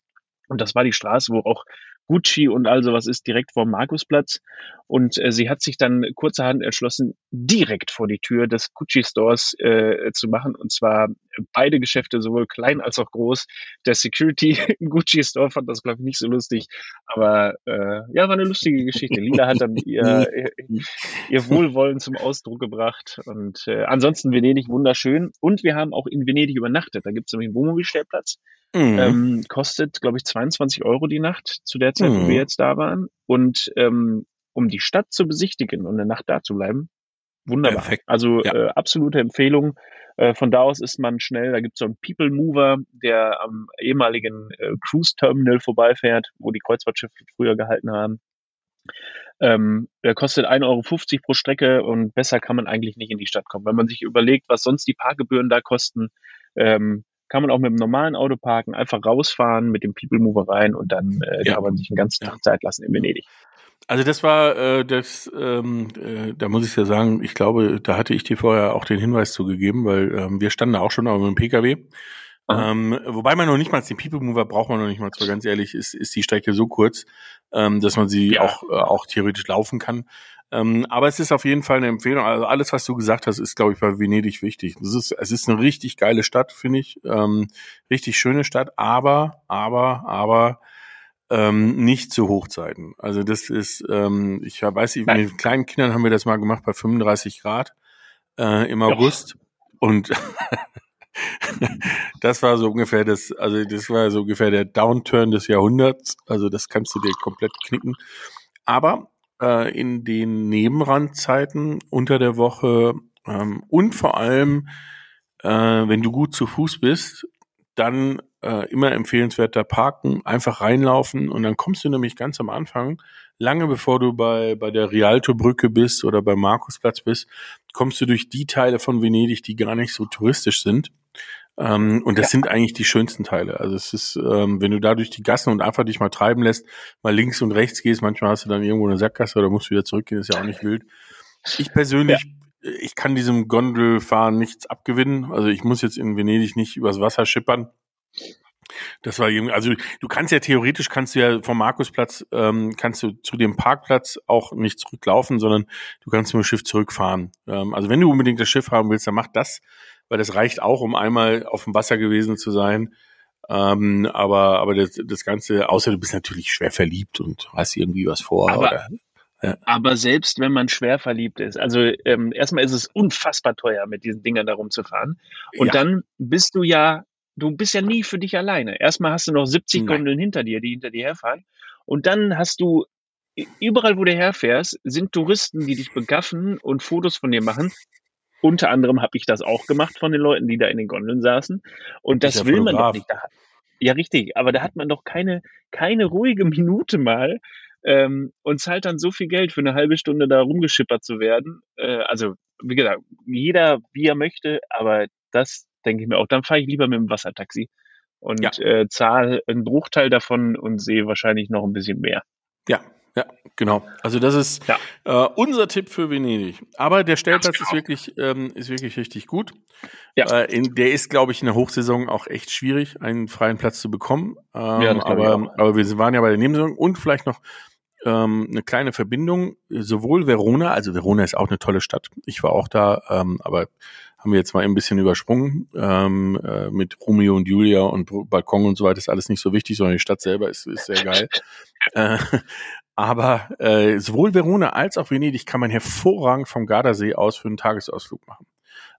Und das war die Straße, wo auch Gucci und all sowas ist direkt vor Markusplatz. Und äh, sie hat sich dann kurzerhand entschlossen, direkt vor die Tür des Gucci Stores äh, zu machen. Und zwar beide Geschäfte, sowohl klein als auch groß. Der Security im Gucci Store fand das, glaube ich, nicht so lustig. Aber äh, ja, war eine lustige Geschichte. Lila hat dann ihr, ihr Wohlwollen zum Ausdruck gebracht. Und äh, ansonsten Venedig wunderschön. Und wir haben auch in Venedig übernachtet. Da gibt es nämlich einen Wohnmobilstellplatz. Mhm. Ähm, kostet, glaube ich, 22 Euro die Nacht zu der Zeit, mhm. wo wir jetzt da waren. Und ähm, um die Stadt zu besichtigen und eine Nacht da zu bleiben, wunderbar. Perfekt. Also ja. äh, absolute Empfehlung. Äh, von da aus ist man schnell, da gibt es so einen People Mover, der am ehemaligen äh, Cruise Terminal vorbeifährt, wo die Kreuzfahrtschiffe früher gehalten haben. Ähm, der kostet 1,50 Euro pro Strecke und besser kann man eigentlich nicht in die Stadt kommen. Wenn man sich überlegt, was sonst die Parkgebühren da kosten, ähm, kann man auch mit dem normalen Auto parken, einfach rausfahren mit dem People Mover rein und dann äh, ja. kann man sich einen ganzen Tag Zeit lassen in Venedig. Also das war äh, das, ähm, äh, da muss ich ja sagen, ich glaube, da hatte ich dir vorher auch den Hinweis zugegeben, weil ähm, wir standen da auch schon auf dem PKW. Ähm, wobei man noch nicht mal den People Mover braucht man noch nicht mal, zwar ganz ehrlich, ist, ist die Strecke so kurz, ähm, dass man sie ja. auch, äh, auch theoretisch laufen kann. Ähm, aber es ist auf jeden Fall eine Empfehlung. Also alles, was du gesagt hast, ist, glaube ich, bei Venedig wichtig. Es ist, es ist eine richtig geile Stadt, finde ich. Ähm, richtig schöne Stadt, aber, aber, aber ähm, nicht zu Hochzeiten. Also das ist, ähm, ich weiß nicht, mit kleinen Kindern haben wir das mal gemacht bei 35 Grad äh, im August. Ja. Und das war so ungefähr das, also das war so ungefähr der Downturn des Jahrhunderts. Also das kannst du dir komplett knicken. Aber äh, in den Nebenrandzeiten unter der Woche ähm, und vor allem, äh, wenn du gut zu Fuß bist, dann äh, immer empfehlenswerter parken, einfach reinlaufen und dann kommst du nämlich ganz am Anfang, lange bevor du bei, bei der Rialto-Brücke bist oder beim Markusplatz bist, kommst du durch die Teile von Venedig, die gar nicht so touristisch sind. Ähm, und das ja. sind eigentlich die schönsten Teile. Also es ist, ähm, wenn du da durch die Gassen und einfach dich mal treiben lässt, mal links und rechts gehst, manchmal hast du dann irgendwo eine Sackgasse oder musst wieder zurückgehen, ist ja auch nicht wild. Ich persönlich, ja. ich kann diesem Gondelfahren nichts abgewinnen. Also ich muss jetzt in Venedig nicht übers Wasser schippern. Das war irgendwie, also du kannst ja theoretisch kannst du ja vom Markusplatz ähm, kannst du zu dem Parkplatz auch nicht zurücklaufen, sondern du kannst mit dem Schiff zurückfahren. Ähm, also wenn du unbedingt das Schiff haben willst, dann mach das weil das reicht auch, um einmal auf dem Wasser gewesen zu sein. Ähm, aber aber das, das Ganze, außer du bist natürlich schwer verliebt und hast irgendwie was vor. Aber, oder, ja. aber selbst wenn man schwer verliebt ist, also ähm, erstmal ist es unfassbar teuer, mit diesen Dingern da rumzufahren. Und ja. dann bist du ja, du bist ja nie für dich alleine. Erstmal hast du noch 70 Nein. Gondeln hinter dir, die hinter dir herfahren. Und dann hast du überall, wo du herfährst, sind Touristen, die dich begaffen und Fotos von dir machen. Unter anderem habe ich das auch gemacht von den Leuten, die da in den Gondeln saßen. Und das will man doch nicht. Da, ja, richtig. Aber da hat man doch keine, keine ruhige Minute mal ähm, und zahlt dann so viel Geld für eine halbe Stunde da rumgeschippert zu werden. Äh, also, wie gesagt, jeder wie er möchte, aber das denke ich mir auch. Dann fahre ich lieber mit dem Wassertaxi und ja. äh, zahle einen Bruchteil davon und sehe wahrscheinlich noch ein bisschen mehr. Ja, ja, genau. Also das ist ja. äh, unser Tipp für Venedig. Aber der Stellplatz genau. ist wirklich ähm, ist wirklich richtig gut. Ja. Äh, in, der ist, glaube ich, in der Hochsaison auch echt schwierig, einen freien Platz zu bekommen. Ähm, ja, aber, aber wir waren ja bei der Nebensaison und vielleicht noch ähm, eine kleine Verbindung. Sowohl Verona, also Verona ist auch eine tolle Stadt. Ich war auch da, ähm, aber haben wir jetzt mal ein bisschen übersprungen ähm, äh, mit Romeo und Julia und Balkon und so weiter ist alles nicht so wichtig, sondern die Stadt selber ist, ist sehr geil. äh, aber äh, sowohl Verona als auch Venedig kann man hervorragend vom Gardasee aus für einen Tagesausflug machen.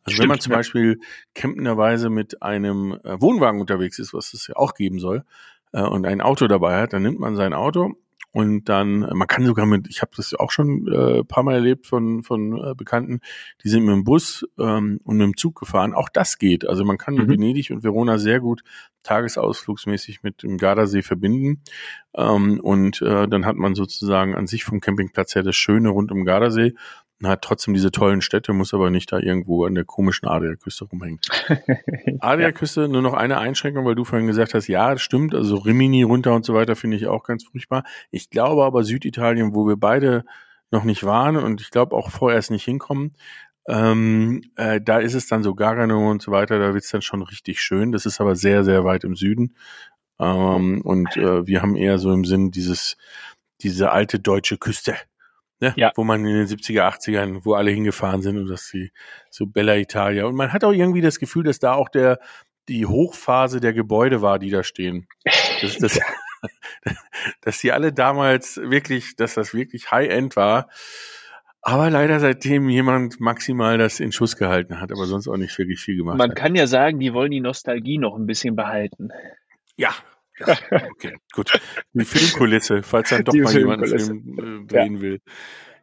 Also Stimmt, wenn man zum ja. Beispiel campenderweise mit einem äh, Wohnwagen unterwegs ist, was es ja auch geben soll, äh, und ein Auto dabei hat, dann nimmt man sein Auto und dann, man kann sogar mit, ich habe das auch schon äh, paar Mal erlebt von, von äh, Bekannten, die sind mit dem Bus ähm, und mit dem Zug gefahren. Auch das geht. Also man kann mhm. Venedig und Verona sehr gut tagesausflugsmäßig mit dem Gardasee verbinden. Ähm, und äh, dann hat man sozusagen an sich vom Campingplatz her das Schöne rund um Gardasee hat trotzdem diese tollen Städte, muss aber nicht da irgendwo an der komischen Adriaküste rumhängen. Adriaküste, ja. nur noch eine Einschränkung, weil du vorhin gesagt hast, ja, das stimmt, also Rimini runter und so weiter finde ich auch ganz furchtbar. Ich glaube aber Süditalien, wo wir beide noch nicht waren und ich glaube auch vorerst nicht hinkommen, ähm, äh, da ist es dann so Gargano und so weiter, da wird's dann schon richtig schön. Das ist aber sehr, sehr weit im Süden. Ähm, und äh, wir haben eher so im Sinn dieses, diese alte deutsche Küste ne? ja. wo man in den 70er, 80ern, wo alle hingefahren sind und dass sie so Bella Italia. Und man hat auch irgendwie das Gefühl, dass da auch der, die Hochphase der Gebäude war, die da stehen. Das, das, dass die alle damals wirklich, dass das wirklich High-End war. Aber leider seitdem jemand maximal das in Schuss gehalten hat, aber sonst auch nicht wirklich viel gemacht Man hat. kann ja sagen, die wollen die Nostalgie noch ein bisschen behalten. Ja, ja, okay, gut. Die Filmkulisse, falls dann doch Die mal jemand einen Film äh, drehen ja. will.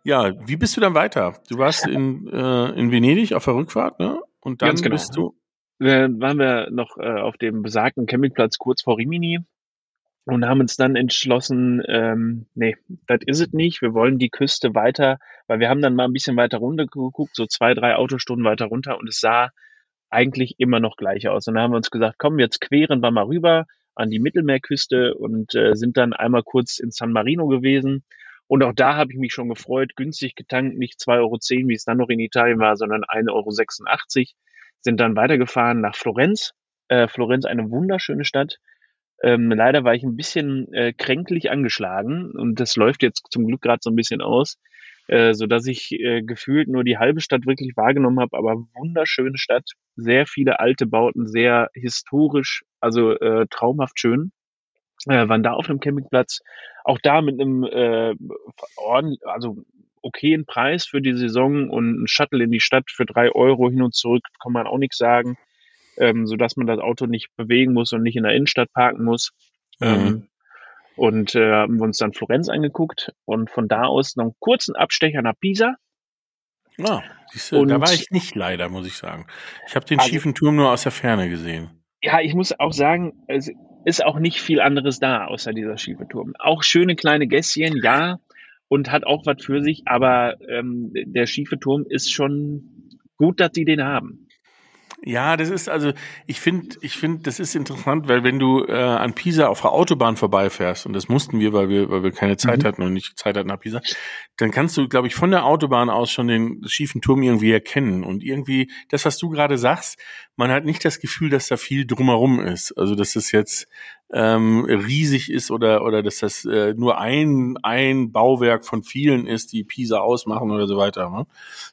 Ja, wie bist du dann weiter? Du warst in, äh, in Venedig auf der Rückfahrt, ne? Und dann genau. bist du. Dann waren wir noch äh, auf dem besagten Campingplatz kurz vor Rimini und haben uns dann entschlossen, ähm, nee, das ist es nicht. Wir wollen die Küste weiter, weil wir haben dann mal ein bisschen weiter runter geguckt, so zwei, drei Autostunden weiter runter und es sah eigentlich immer noch gleich aus. Und dann haben wir uns gesagt, komm, jetzt queren wir mal rüber, an die Mittelmeerküste und äh, sind dann einmal kurz in San Marino gewesen. Und auch da habe ich mich schon gefreut, günstig getankt, nicht 2,10 Euro, wie es dann noch in Italien war, sondern 1,86 Euro. Sind dann weitergefahren nach Florenz. Äh, Florenz, eine wunderschöne Stadt. Ähm, leider war ich ein bisschen äh, kränklich angeschlagen und das läuft jetzt zum Glück gerade so ein bisschen aus, äh, so dass ich äh, gefühlt nur die halbe Stadt wirklich wahrgenommen habe, aber wunderschöne Stadt, sehr viele alte Bauten, sehr historisch, also äh, traumhaft schön. Äh, waren da auf einem Campingplatz, auch da mit einem äh, ordentlich, also okayen Preis für die Saison und ein Shuttle in die Stadt für drei Euro hin und zurück, kann man auch nichts sagen, ähm, so dass man das Auto nicht bewegen muss und nicht in der Innenstadt parken muss. Mhm. Ähm, und äh, haben wir uns dann Florenz angeguckt und von da aus noch einen kurzen Abstecher nach Pisa. Ja, siehste, und, da war ich nicht leider, muss ich sagen. Ich habe den also, schiefen Turm nur aus der Ferne gesehen. Ja, ich muss auch sagen, es ist auch nicht viel anderes da, außer dieser schiefe Turm. Auch schöne kleine Gässchen, ja, und hat auch was für sich, aber ähm, der schiefe Turm ist schon gut, dass sie den haben. Ja, das ist also, ich finde, ich finde, das ist interessant, weil wenn du äh, an Pisa auf der Autobahn vorbeifährst, und das mussten wir, weil wir, weil wir keine Zeit mhm. hatten und nicht Zeit hatten nach Pisa, dann kannst du, glaube ich, von der Autobahn aus schon den schiefen Turm irgendwie erkennen. Und irgendwie, das, was du gerade sagst, man hat nicht das Gefühl, dass da viel drumherum ist. Also, dass das jetzt ähm, riesig ist oder, oder dass das äh, nur ein, ein Bauwerk von vielen ist, die Pisa ausmachen oder so weiter. Ne?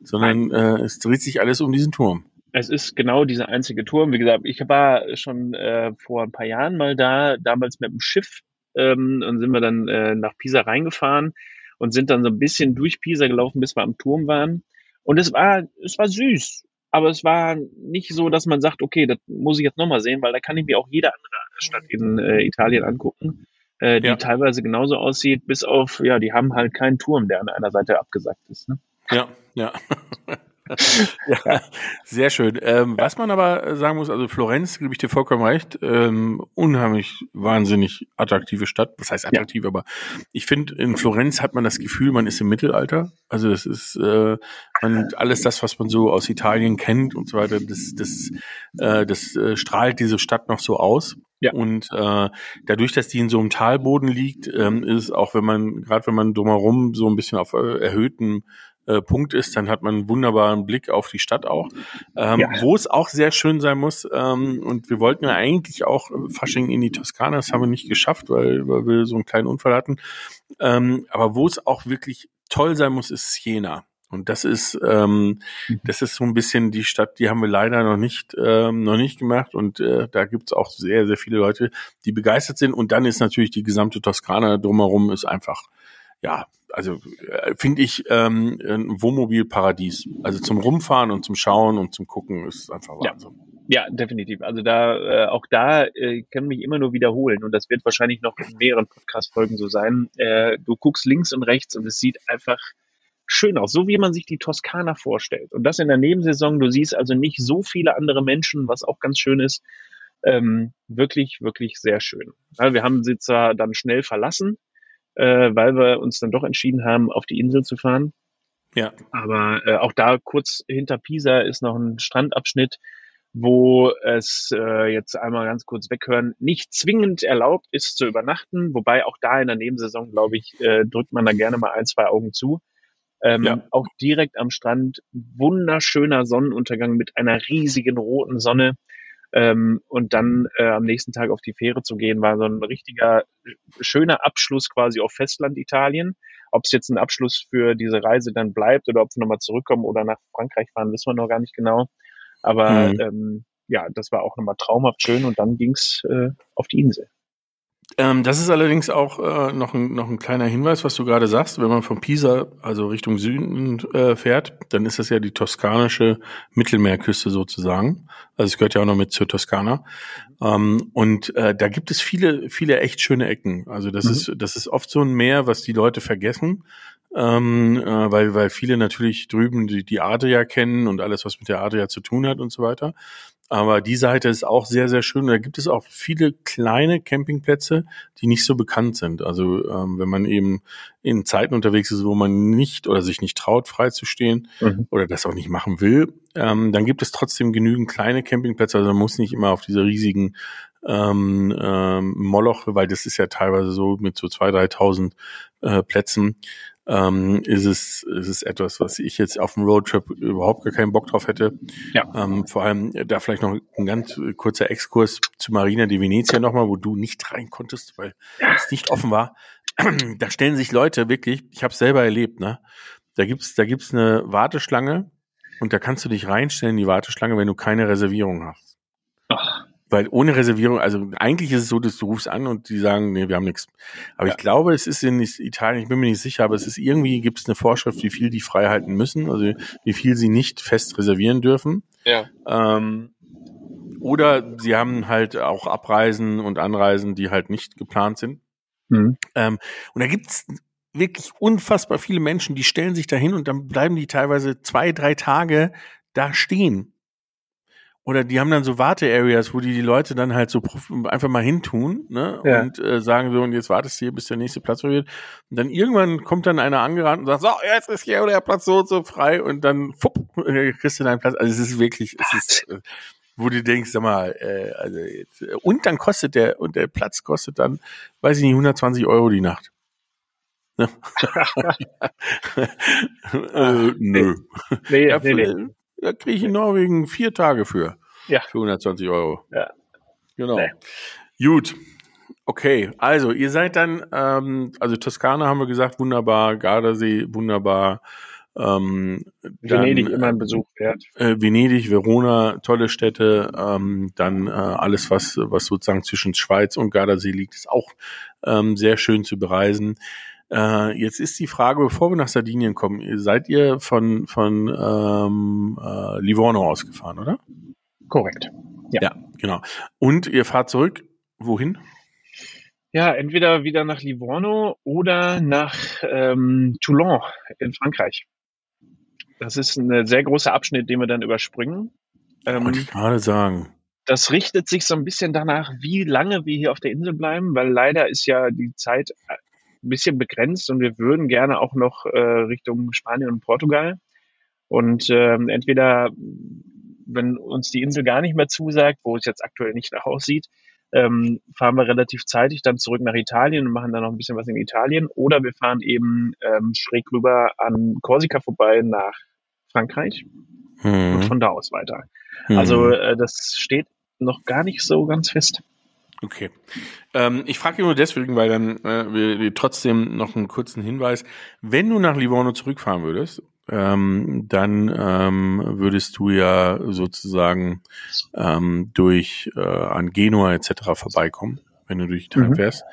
Sondern äh, es dreht sich alles um diesen Turm. Es ist genau dieser einzige Turm. Wie gesagt, ich war schon äh, vor ein paar Jahren mal da, damals mit dem Schiff ähm, und sind wir dann äh, nach Pisa reingefahren und sind dann so ein bisschen durch Pisa gelaufen, bis wir am Turm waren. Und es war, es war süß, aber es war nicht so, dass man sagt, okay, das muss ich jetzt nochmal sehen, weil da kann ich mir auch jede andere Stadt in äh, Italien angucken, äh, die ja. teilweise genauso aussieht, bis auf, ja, die haben halt keinen Turm, der an einer Seite abgesagt ist. Ne? Ja, ja. ja, sehr schön. Ähm, was man aber sagen muss, also Florenz, gebe ich dir vollkommen recht, ähm, unheimlich wahnsinnig attraktive Stadt. Was heißt attraktiv, ja. aber ich finde, in Florenz hat man das Gefühl, man ist im Mittelalter. Also das ist äh, man, alles das, was man so aus Italien kennt und so weiter, das, das, äh, das äh, strahlt diese Stadt noch so aus. Ja. Und äh, dadurch, dass die in so einem Talboden liegt, ähm, ist auch wenn man, gerade wenn man drumherum so ein bisschen auf äh, erhöhten äh, Punkt ist, dann hat man einen wunderbaren Blick auf die Stadt auch. Ähm, ja. Wo es auch sehr schön sein muss, ähm, und wir wollten ja eigentlich auch Fasching in die Toskana, das haben wir nicht geschafft, weil, weil wir so einen kleinen Unfall hatten. Ähm, aber wo es auch wirklich toll sein muss, ist Siena. Und das ist, ähm, mhm. das ist so ein bisschen die Stadt, die haben wir leider noch nicht, ähm, noch nicht gemacht. Und äh, da gibt's auch sehr, sehr viele Leute, die begeistert sind. Und dann ist natürlich die gesamte Toskana drumherum ist einfach ja, also äh, finde ich ähm, ein Wohnmobilparadies. Also zum Rumfahren und zum Schauen und zum Gucken ist einfach Wahnsinn. Ja. ja definitiv. Also da, äh, auch da äh, kann mich immer nur wiederholen und das wird wahrscheinlich noch in mehreren Podcast-Folgen so sein. Äh, du guckst links und rechts und es sieht einfach schön aus, so wie man sich die Toskana vorstellt. Und das in der Nebensaison. Du siehst also nicht so viele andere Menschen, was auch ganz schön ist. Ähm, wirklich, wirklich sehr schön. Ja, wir haben sie zwar dann schnell verlassen, äh, weil wir uns dann doch entschieden haben, auf die Insel zu fahren. Ja. Aber äh, auch da kurz hinter Pisa ist noch ein Strandabschnitt, wo es äh, jetzt einmal ganz kurz weghören, nicht zwingend erlaubt ist zu übernachten, wobei auch da in der Nebensaison, glaube ich, äh, drückt man da gerne mal ein, zwei Augen zu. Ähm, ja. Auch direkt am Strand wunderschöner Sonnenuntergang mit einer riesigen roten Sonne. Ähm, und dann äh, am nächsten Tag auf die Fähre zu gehen, war so ein richtiger schöner Abschluss quasi auf Festland Italien. Ob es jetzt ein Abschluss für diese Reise dann bleibt oder ob wir nochmal zurückkommen oder nach Frankreich fahren, wissen wir noch gar nicht genau. Aber mhm. ähm, ja, das war auch nochmal traumhaft schön und dann ging's äh, auf die Insel. Ähm, das ist allerdings auch äh, noch, ein, noch ein kleiner Hinweis, was du gerade sagst. Wenn man von Pisa, also Richtung Süden äh, fährt, dann ist das ja die toskanische Mittelmeerküste sozusagen. Also es gehört ja auch noch mit zur Toskana. Ähm, und äh, da gibt es viele, viele echt schöne Ecken. Also das mhm. ist, das ist oft so ein Meer, was die Leute vergessen. Ähm, äh, weil, weil viele natürlich drüben die, die Adria kennen und alles, was mit der Adria zu tun hat und so weiter. Aber die Seite ist auch sehr, sehr schön. Da gibt es auch viele kleine Campingplätze, die nicht so bekannt sind. Also ähm, wenn man eben in Zeiten unterwegs ist, wo man nicht oder sich nicht traut, freizustehen mhm. oder das auch nicht machen will, ähm, dann gibt es trotzdem genügend kleine Campingplätze. Also man muss nicht immer auf diese riesigen ähm, ähm, Moloch, weil das ist ja teilweise so mit so zwei, dreitausend äh, Plätzen ähm, ist es ist es etwas, was ich jetzt auf dem Roadtrip überhaupt gar keinen Bock drauf hätte. Ja. Ähm, vor allem äh, da vielleicht noch ein ganz kurzer Exkurs zu Marina di Venezia nochmal, wo du nicht rein konntest, weil es nicht offen war. da stellen sich Leute wirklich, ich habe es selber erlebt, ne? Da gibt's da gibt's eine Warteschlange und da kannst du dich reinstellen in die Warteschlange, wenn du keine Reservierung hast. Weil ohne Reservierung, also eigentlich ist es so, dass du rufst an und die sagen, nee, wir haben nichts. Aber ja. ich glaube, es ist in Italien, ich bin mir nicht sicher, aber es ist irgendwie, gibt es eine Vorschrift, wie viel die frei halten müssen, also wie viel sie nicht fest reservieren dürfen. Ja. Ähm, oder sie haben halt auch Abreisen und Anreisen, die halt nicht geplant sind. Mhm. Ähm, und da gibt's wirklich unfassbar viele Menschen, die stellen sich dahin und dann bleiben die teilweise zwei, drei Tage da stehen oder die haben dann so Warte-Areas, wo die die Leute dann halt so einfach mal hintun ne? Ja. und äh, sagen so, und jetzt wartest du hier, bis der nächste Platz wird. Und dann irgendwann kommt dann einer angerannt und sagt, so, jetzt ist hier der Platz so und so frei und dann fupp, kriegst du deinen Platz. Also es ist wirklich, es ist, äh, wo du denkst, sag mal, äh, also jetzt, äh, und dann kostet der, und der Platz kostet dann, weiß ich nicht, 120 Euro die Nacht. Ne? äh, nö. Nee, nee, nee. Da kriege ich in Norwegen vier Tage für. Ja. Für 120 Euro. Ja. Genau. Nee. Gut. Okay, also ihr seid dann, ähm, also Toskana haben wir gesagt, wunderbar, Gardasee, wunderbar, Ähm, Venedig dann, immer ein Besuch wert. Äh, Venedig, Verona, tolle Städte. Ähm, dann äh, alles, was, was sozusagen zwischen Schweiz und Gardasee liegt, ist auch ähm, sehr schön zu bereisen. Äh, jetzt ist die Frage, bevor wir nach Sardinien kommen, seid ihr von, von ähm, äh, Livorno ausgefahren, oder? Korrekt. Ja. ja, genau. Und ihr fahrt zurück, wohin? Ja, entweder wieder nach Livorno oder nach ähm, Toulon in Frankreich. Das ist ein sehr großer Abschnitt, den wir dann überspringen. Ähm, Wollte ich gerade sagen. Das richtet sich so ein bisschen danach, wie lange wir hier auf der Insel bleiben, weil leider ist ja die Zeit ein bisschen begrenzt und wir würden gerne auch noch äh, Richtung Spanien und Portugal. Und ähm, entweder, wenn uns die Insel gar nicht mehr zusagt, wo es jetzt aktuell nicht nach aussieht, ähm, fahren wir relativ zeitig dann zurück nach Italien und machen dann noch ein bisschen was in Italien. Oder wir fahren eben ähm, schräg rüber an Korsika vorbei nach Frankreich hm. und von da aus weiter. Hm. Also äh, das steht noch gar nicht so ganz fest. Okay. Ähm, ich frage nur deswegen, weil dann äh, wir, wir trotzdem noch einen kurzen Hinweis. Wenn du nach Livorno zurückfahren würdest, ähm, dann ähm, würdest du ja sozusagen ähm, durch äh, an Genua etc. vorbeikommen, wenn du durch Italien mhm. fährst.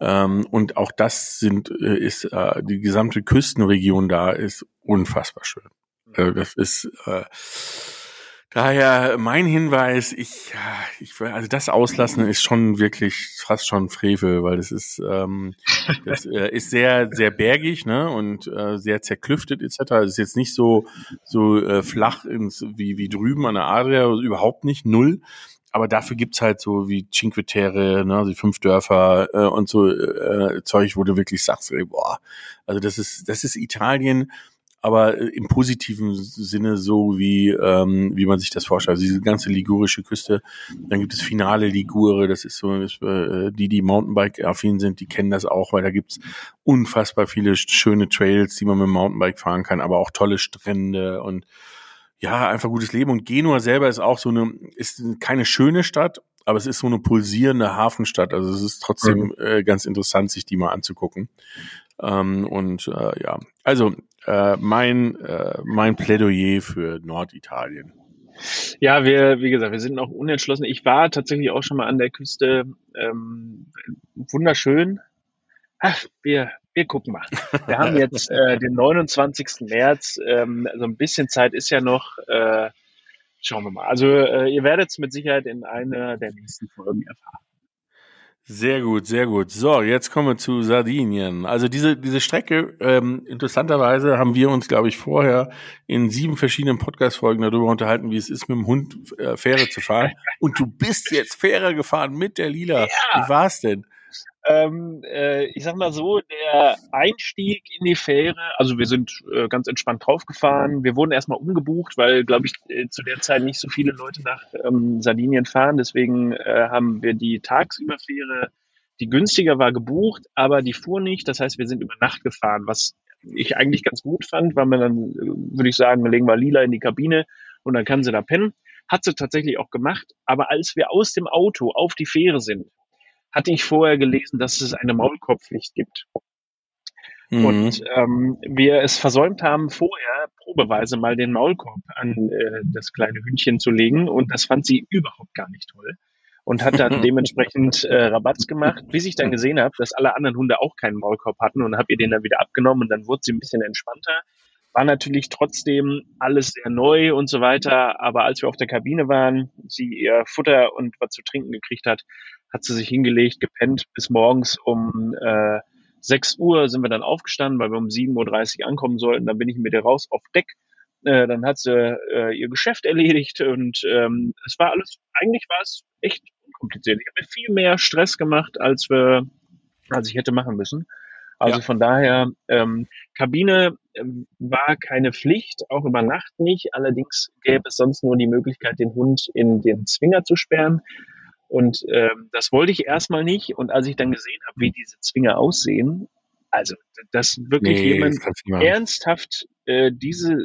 Ähm, und auch das sind äh, ist äh, die gesamte Küstenregion da ist unfassbar schön. Also das ist äh, Daher mein Hinweis, ich, ich also das Auslassen ist schon wirklich fast schon Frevel, weil das ist, ähm, das äh, ist sehr, sehr bergig, ne? Und äh, sehr zerklüftet etc. Es ist jetzt nicht so, so äh, flach ins, wie, wie drüben an der Adria, also überhaupt nicht, null. Aber dafür gibt's halt so wie Cinque Terre, ne, die fünf Dörfer äh, und so äh, Zeug, wo du wirklich sagst, ey, boah, also das ist, das ist Italien aber äh, im positiven Sinne so wie ähm, wie man sich das vorstellt. Also diese ganze ligurische Küste. Dann gibt es Finale Ligure, das ist so, äh, die die Mountainbike affin sind, die kennen das auch, weil da gibt's unfassbar viele schöne Trails, die man mit dem Mountainbike fahren kann, aber auch tolle Strände und ja, einfach gutes Leben. Und Genua selber ist auch so eine, ist keine schöne Stadt, aber es ist so eine pulsierende Hafenstadt. Also es ist trotzdem mhm. äh, ganz interessant, sich die mal anzugucken. Ähm, und äh, ja, also äh, mein, äh, mein Plädoyer für Norditalien. Ja, wir, wie gesagt, wir sind noch unentschlossen. Ich war tatsächlich auch schon mal an der Küste. Ähm, wunderschön. Ach, wir, wir gucken mal. Wir haben jetzt äh, den 29. März. Ähm, also ein bisschen Zeit ist ja noch. Äh, schauen wir mal. Also äh, ihr werdet es mit Sicherheit in einer der nächsten Folgen erfahren. Sehr gut, sehr gut. So, jetzt kommen wir zu Sardinien. Also diese, diese Strecke, ähm, interessanterweise haben wir uns, glaube ich, vorher in sieben verschiedenen Podcast-Folgen darüber unterhalten, wie es ist, mit dem Hund äh, Fähre zu fahren. Und du bist jetzt Fähre gefahren mit der Lila. Ja. Wie war's denn? Ähm, äh, ich sag mal so, der Einstieg in die Fähre, also wir sind äh, ganz entspannt draufgefahren. Wir wurden erstmal umgebucht, weil, glaube ich, äh, zu der Zeit nicht so viele Leute nach ähm, Sardinien fahren. Deswegen äh, haben wir die Tagsüberfähre, die günstiger war, gebucht, aber die fuhr nicht. Das heißt, wir sind über Nacht gefahren, was ich eigentlich ganz gut fand, weil man dann, äh, würde ich sagen, wir legen mal Lila in die Kabine und dann kann sie da pennen. Hat sie tatsächlich auch gemacht. Aber als wir aus dem Auto auf die Fähre sind, hatte ich vorher gelesen, dass es eine Maulkorbpflicht gibt. Mhm. Und ähm, wir es versäumt haben, vorher probeweise mal den Maulkorb an äh, das kleine Hündchen zu legen. Und das fand sie überhaupt gar nicht toll. Und hat dann dementsprechend äh, Rabatz gemacht, bis ich dann gesehen habe, dass alle anderen Hunde auch keinen Maulkorb hatten und habe ihr den dann wieder abgenommen und dann wurde sie ein bisschen entspannter. War natürlich trotzdem alles sehr neu und so weiter, aber als wir auf der Kabine waren, sie ihr Futter und was zu trinken gekriegt hat, hat sie sich hingelegt, gepennt bis morgens um äh, 6 Uhr sind wir dann aufgestanden, weil wir um 7.30 Uhr ankommen sollten. Dann bin ich mit ihr raus auf Deck. Äh, dann hat sie äh, ihr Geschäft erledigt und ähm, es war alles, eigentlich war es echt unkompliziert. Ich habe mir viel mehr Stress gemacht, als wir, als ich hätte machen müssen. Also ja. von daher, ähm, Kabine ähm, war keine Pflicht, auch über Nacht nicht. Allerdings gäbe es sonst nur die Möglichkeit, den Hund in den Zwinger zu sperren. Und ähm, das wollte ich erstmal nicht. Und als ich dann gesehen habe, wie diese Zwinger aussehen, also dass wirklich nee, jemand ernsthaft äh, diese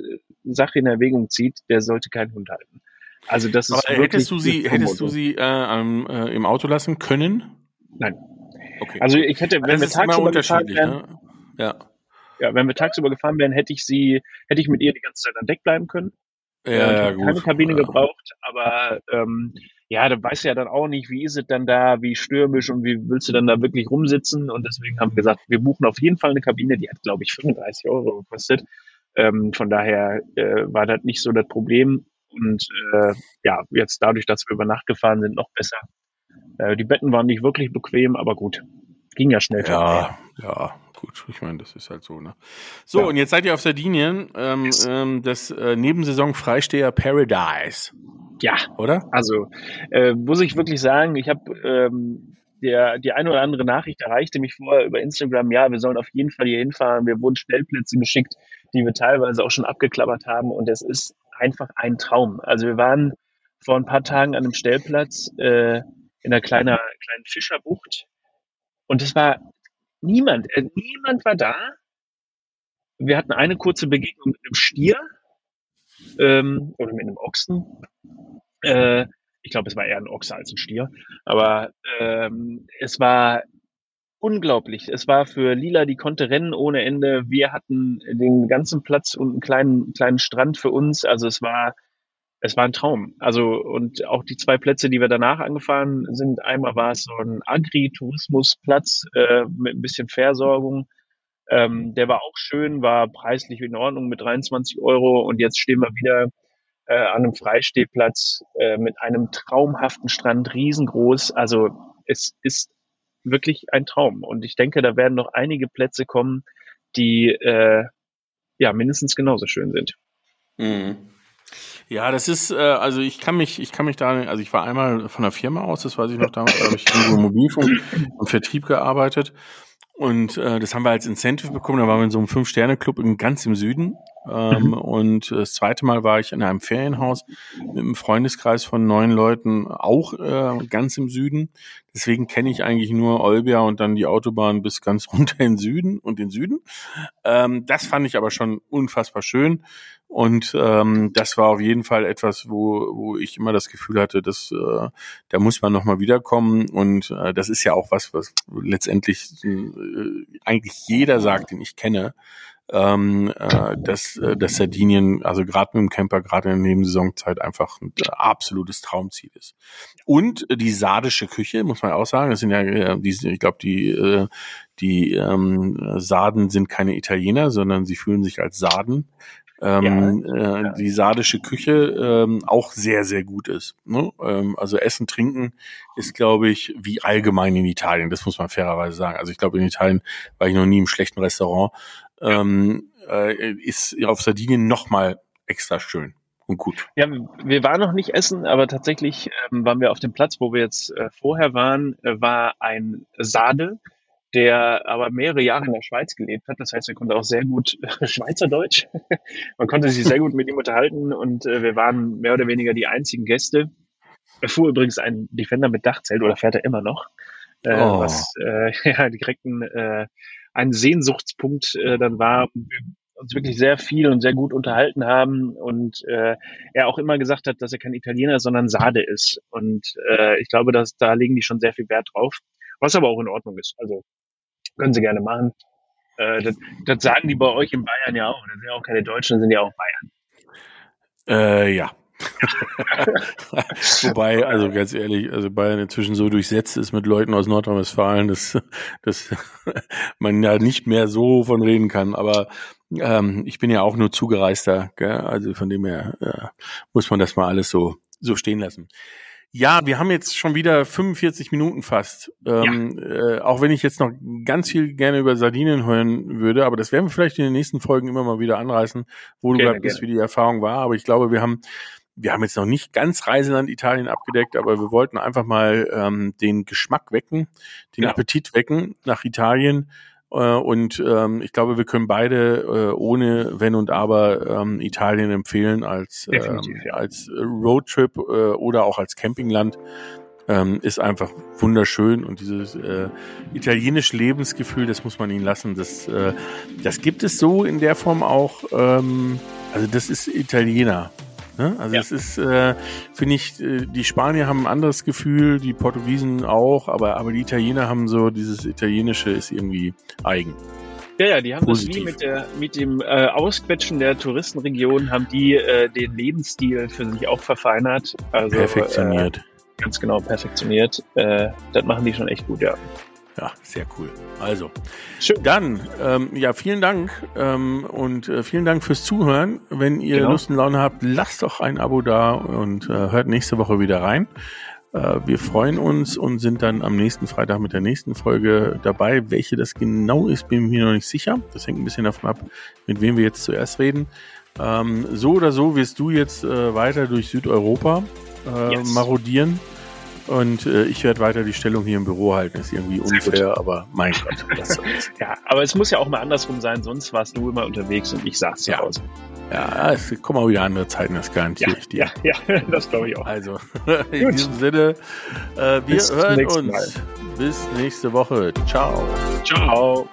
Sache in Erwägung zieht, der sollte keinen Hund halten. Also das ist Aber hättest du sie, hättest du sie äh, äh, im Auto lassen können? Nein. Okay. Also ich hätte, wenn das wir tagsüber unterschiedlich, wären, ne? ja. ja, wenn wir tagsüber gefahren wären, hätte ich sie, hätte ich mit ihr die ganze Zeit an Deck bleiben können. Ja, Äh, ich ja, habe gut. keine Kabine Ja. gebraucht, aber ähm, ja, da weißt du ja dann auch nicht, wie ist es dann da, wie stürmisch und wie willst du dann da wirklich rumsitzen und deswegen haben wir gesagt, wir buchen auf jeden Fall eine Kabine, die hat glaube ich 35 Euro gekostet. Ähm, von daher äh, war das nicht so das Problem und äh, ja, jetzt dadurch, dass wir über Nacht gefahren sind, noch besser. Äh, die Betten waren nicht wirklich bequem, aber gut, ging ja schnell. Ja, ja, gut. Ich meine, das ist halt so, ne? So, Ja. und jetzt seid ihr auf Sardinien, ähm, ähm, das äh, Nebensaison Freisteher Paradise, ja, oder? Also äh, muss ich wirklich sagen, ich habe ähm, der die eine oder andere Nachricht erreichte mich vorher über Instagram. Ja, wir sollen auf jeden Fall hier hinfahren. Wir wurden Stellplätze geschickt, die wir teilweise auch schon abgeklappert haben, und es ist einfach ein Traum. Also wir waren vor ein paar Tagen an einem Stellplatz äh, in einer kleinen kleinen Fischerbucht und es war niemand, äh, niemand war da. Wir hatten eine kurze Begegnung mit einem Stier ähm, oder mit einem Ochsen. Äh, ich glaube, es war eher ein Ochse als ein Stier. Aber ähm, es war unglaublich. Es war für Lila, die konnte rennen ohne Ende. Wir hatten den ganzen Platz und einen kleinen, kleinen Strand für uns. Also es war, es war ein Traum. Also und auch die zwei Plätze, die wir danach angefahren sind, einmal war es so ein Agri-Tourismusplatz äh, mit ein bisschen Versorgung. Ähm, der war auch schön, war preislich in Ordnung mit 23 Euro und jetzt stehen wir wieder äh, an einem Freistehplatz äh, mit einem traumhaften Strand, riesengroß. Also es ist wirklich ein Traum und ich denke, da werden noch einige Plätze kommen, die äh, ja mindestens genauso schön sind. Mhm. Ja, das ist, äh, also ich kann mich, ich kann mich da, also ich war einmal von der Firma aus, das weiß ich noch damals, da habe ich im Mobilfunk und Vertrieb gearbeitet. Und äh, das haben wir als Incentive bekommen. Da waren wir in so einem Fünf-Sterne-Club ganz im Süden. Ähm, Mhm. Und das zweite Mal war ich in einem Ferienhaus mit einem Freundeskreis von neun Leuten, auch äh, ganz im Süden. Deswegen kenne ich eigentlich nur Olbia und dann die Autobahn bis ganz runter in den Süden und den Süden. Ähm, das fand ich aber schon unfassbar schön. Und ähm, das war auf jeden Fall etwas, wo, wo ich immer das Gefühl hatte, dass äh, da muss man nochmal wiederkommen. Und äh, das ist ja auch was, was letztendlich äh, eigentlich jeder sagt, den ich kenne, ähm, äh, dass, äh, dass Sardinien, also gerade mit dem Camper, gerade in der Nebensaisonzeit einfach ein absolutes Traumziel ist. Und die sardische Küche, muss man auch sagen, das sind ja, äh, die, ich glaube, die, äh, die ähm, Sarden sind keine Italiener, sondern sie fühlen sich als Sarden. Ähm, äh, die sardische Küche ähm, auch sehr, sehr gut ist. Ne? Ähm, also Essen, Trinken ist, glaube ich, wie allgemein in Italien. Das muss man fairerweise sagen. Also ich glaube, in Italien war ich noch nie im schlechten Restaurant. Ähm, äh, ist auf Sardinien noch mal extra schön und gut. Ja, wir waren noch nicht essen, aber tatsächlich ähm, waren wir auf dem Platz, wo wir jetzt äh, vorher waren, äh, war ein Sade, der aber mehrere Jahre in der Schweiz gelebt hat. Das heißt, er konnte auch sehr gut Schweizerdeutsch. Man konnte sich sehr gut mit ihm unterhalten und äh, wir waren mehr oder weniger die einzigen Gäste. Er fuhr übrigens ein Defender mit Dachzelt oder fährt er immer noch, äh, Oh. was äh, ja direkt ein, äh, ein Sehnsuchtspunkt äh, dann war. Uns wirklich sehr viel und sehr gut unterhalten haben und äh, er auch immer gesagt hat, dass er kein Italiener, sondern Sade ist. Und äh, ich glaube, dass da legen die schon sehr viel Wert drauf, was aber auch in Ordnung ist. Also können sie gerne machen. Äh, das, das sagen die bei euch in Bayern ja auch. Das sind ja auch keine Deutschen, das sind ja auch Bayern. Äh, ja. Wobei, also ganz ehrlich, also Bayern inzwischen so durchsetzt ist mit Leuten aus Nordrhein-Westfalen, dass, dass man ja nicht mehr so von reden kann. Aber ähm, ich bin ja auch nur Zugereister, gell? also von dem her äh, muss man das mal alles so, so stehen lassen. Ja, wir haben jetzt schon wieder 45 Minuten fast. Ähm, äh, auch wenn ich jetzt noch ganz viel gerne über Sardinien hören würde, aber das werden wir vielleicht in den nächsten Folgen immer mal wieder anreißen, wo du Gerne, gerade bist, wie die Erfahrung war. Aber ich glaube, wir haben wir haben jetzt noch nicht ganz Reiseland Italien abgedeckt, aber wir wollten einfach mal ähm, den Geschmack wecken, den Genau. Appetit wecken nach Italien. Äh, und ähm, ich glaube, wir können beide äh, ohne Wenn und Aber ähm, Italien empfehlen als, ähm, ja. als Roadtrip äh, oder auch als Campingland. Ähm, ist einfach wunderschön und dieses äh, italienische Lebensgefühl, das muss man ihnen lassen. Das, äh, das gibt es so in der Form auch. Ähm, also das ist Italiener. Ne? Also Ja. es ist, äh, finde ich, äh, die Spanier haben ein anderes Gefühl, die Portugiesen auch, aber, aber die Italiener haben so, dieses Italienische ist irgendwie eigen. Ja, ja, die haben Positiv. das wie mit, der, mit dem äh, Ausquetschen der Touristenregion, haben die äh, den Lebensstil für sich auch verfeinert. Also, perfektioniert. Äh, ganz genau, perfektioniert. Äh, das machen die schon echt gut, ja. Ja, sehr cool. Also, Schön. dann, ähm, ja, vielen Dank ähm, und äh, vielen Dank fürs Zuhören. Wenn ihr genau. Lust und Laune habt, lasst doch ein Abo da und äh, hört nächste Woche wieder rein. Äh, wir freuen uns und sind dann am nächsten Freitag mit der nächsten Folge dabei. Welche das genau ist, bin ich mir noch nicht sicher. Das hängt ein bisschen davon ab, mit wem wir jetzt zuerst reden. Ähm, so oder so wirst du jetzt äh, weiter durch Südeuropa äh, yes. marodieren. Und äh, ich werde weiter die Stellung hier im Büro halten. Ist irgendwie unfair, aber mein Gott. ja, aber es muss ja auch mal andersrum sein, sonst warst du immer unterwegs und ich saß zu ja. Hause. Ja, es kommen auch wieder andere Zeiten, das garantiere ja, ich dir. Ja, ja das glaube ich auch. Also, in Gut. diesem Sinne, äh, wir bis hören uns. Mal. Bis nächste Woche. Ciao. Ciao.